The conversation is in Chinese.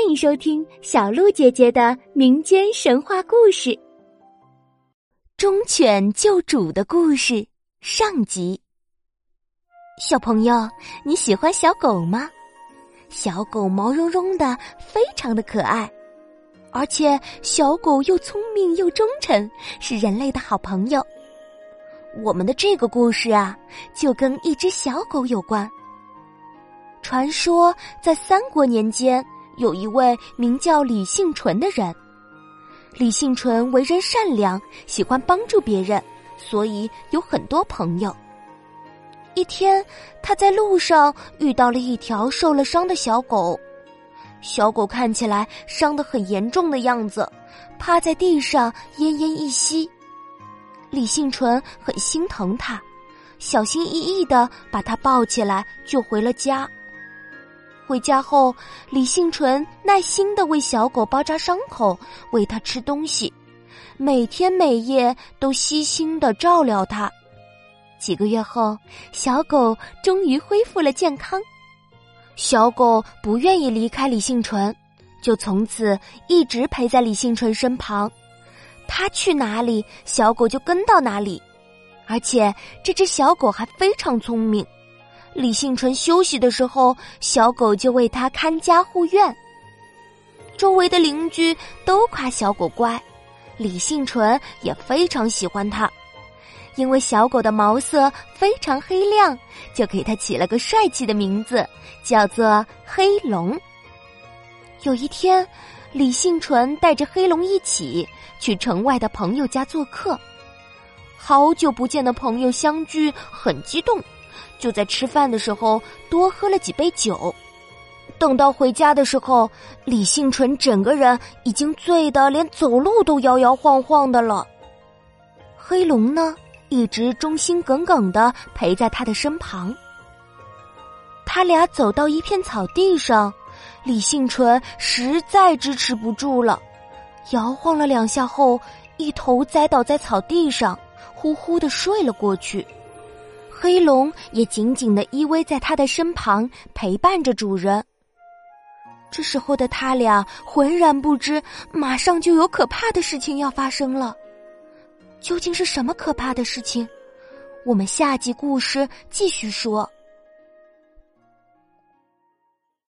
欢迎收听小鹿姐姐的民间神话故事《忠犬救主的故事》上集。小朋友，你喜欢小狗吗？小狗毛茸茸的，非常的可爱，而且小狗又聪明又忠诚，是人类的好朋友。我们的这个故事啊，就跟一只小狗有关。传说在三国年间。有一位名叫李幸纯的人，李幸纯为人善良，喜欢帮助别人，所以有很多朋友。一天，他在路上遇到了一条受了伤的小狗，小狗看起来伤得很严重的样子，趴在地上奄奄一息。李幸纯很心疼他，小心翼翼的把它抱起来，就回了家。回家后，李幸纯耐心的为小狗包扎伤口，喂它吃东西，每天每夜都悉心的照料它。几个月后，小狗终于恢复了健康。小狗不愿意离开李幸纯，就从此一直陪在李幸纯身旁。他去哪里，小狗就跟到哪里，而且这只小狗还非常聪明。李幸纯休息的时候，小狗就为他看家护院。周围的邻居都夸小狗乖，李幸纯也非常喜欢它，因为小狗的毛色非常黑亮，就给它起了个帅气的名字，叫做黑龙。有一天，李幸纯带着黑龙一起去城外的朋友家做客，好久不见的朋友相聚，很激动。就在吃饭的时候多喝了几杯酒，等到回家的时候，李幸纯整个人已经醉得连走路都摇摇晃晃的了。黑龙呢，一直忠心耿耿的陪在他的身旁。他俩走到一片草地上，李幸纯实在支持不住了，摇晃了两下后，一头栽倒在草地上，呼呼的睡了过去。黑龙也紧紧的依偎在它的身旁，陪伴着主人。这时候的他俩浑然不知，马上就有可怕的事情要发生了。究竟是什么可怕的事情？我们下集故事继续说。